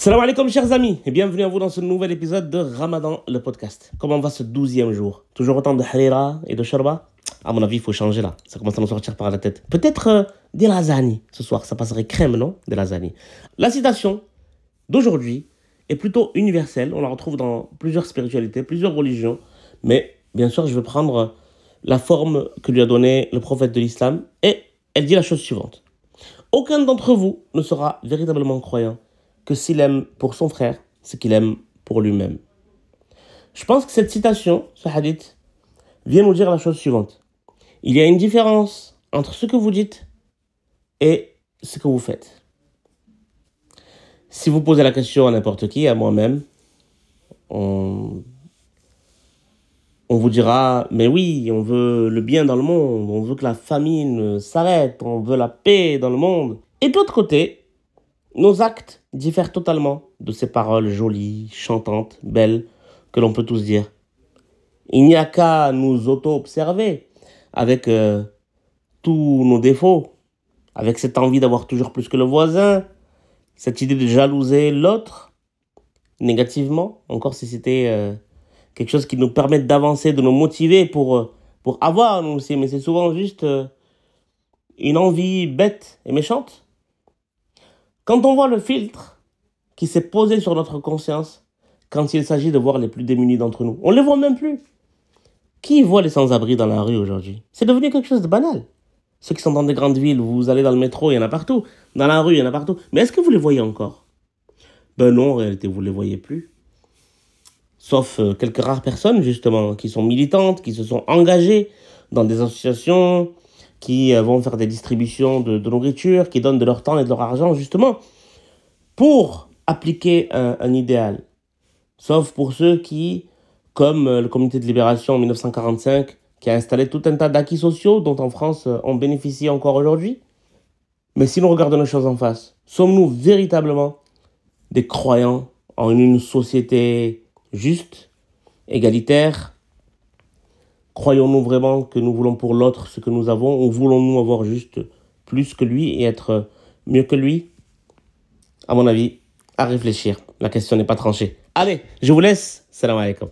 Salam alaikum chers amis et bienvenue à vous dans ce nouvel épisode de Ramadan le podcast. Comment va ce douzième jour? Toujours autant de harira et de sharba À mon avis, il faut changer là. Ça commence à nous sortir par la tête. Peut-être euh, des lasagnes ce soir. Ça passerait crème, non? Des lasagnes. La citation d'aujourd'hui est plutôt universelle. On la retrouve dans plusieurs spiritualités, plusieurs religions. Mais bien sûr, je vais prendre la forme que lui a donnée le prophète de l'islam. Et elle dit la chose suivante. Aucun d'entre vous ne sera véritablement croyant que s'il aime pour son frère ce qu'il aime pour lui-même. Je pense que cette citation, ce hadith, vient nous dire la chose suivante. Il y a une différence entre ce que vous dites et ce que vous faites. Si vous posez la question à n'importe qui, à moi-même, on, on vous dira, mais oui, on veut le bien dans le monde, on veut que la famine s'arrête, on veut la paix dans le monde. Et d'autre côté, nos actes diffèrent totalement de ces paroles jolies, chantantes, belles, que l'on peut tous dire. Il n'y a qu'à nous auto-observer avec euh, tous nos défauts, avec cette envie d'avoir toujours plus que le voisin, cette idée de jalouser l'autre négativement, encore si c'était euh, quelque chose qui nous permet d'avancer, de nous motiver pour, euh, pour avoir nous aussi, mais c'est souvent juste une envie bête et méchante quand on voit le filtre qui s'est posé sur notre conscience, quand il s'agit de voir les plus démunis d'entre nous, on ne les voit même plus. Qui voit les sans-abri dans la rue aujourd'hui? C'est devenu quelque chose de banal. Ceux qui sont dans des grandes villes, vous allez dans le métro, il y en a partout. Dans la rue, il y en a partout. Mais est-ce que vous les voyez encore? Ben non, en réalité, vous ne les voyez plus. Sauf euh, quelques rares personnes, justement, qui sont militantes, qui se sont engagées dans des associations, qui euh, vont faire des distributions de, nourriture, qui donnent de leur temps et de leur argent justement pour appliquer un, idéal. Sauf pour ceux qui, comme euh, le comité de libération en 1945, qui a installé tout un tas d'acquis sociaux dont en France euh, on bénéficie encore aujourd'hui. Mais si nous regardons les choses en face, sommes-nous véritablement des croyants en une société juste, égalitaire, Croyons-nous vraiment que nous voulons pour l'autre ce que nous avons ou voulons-nous avoir juste plus que lui et être mieux que lui? À mon avis, à réfléchir. La question n'est pas tranchée. Allez, je vous laisse. Salam alaikum.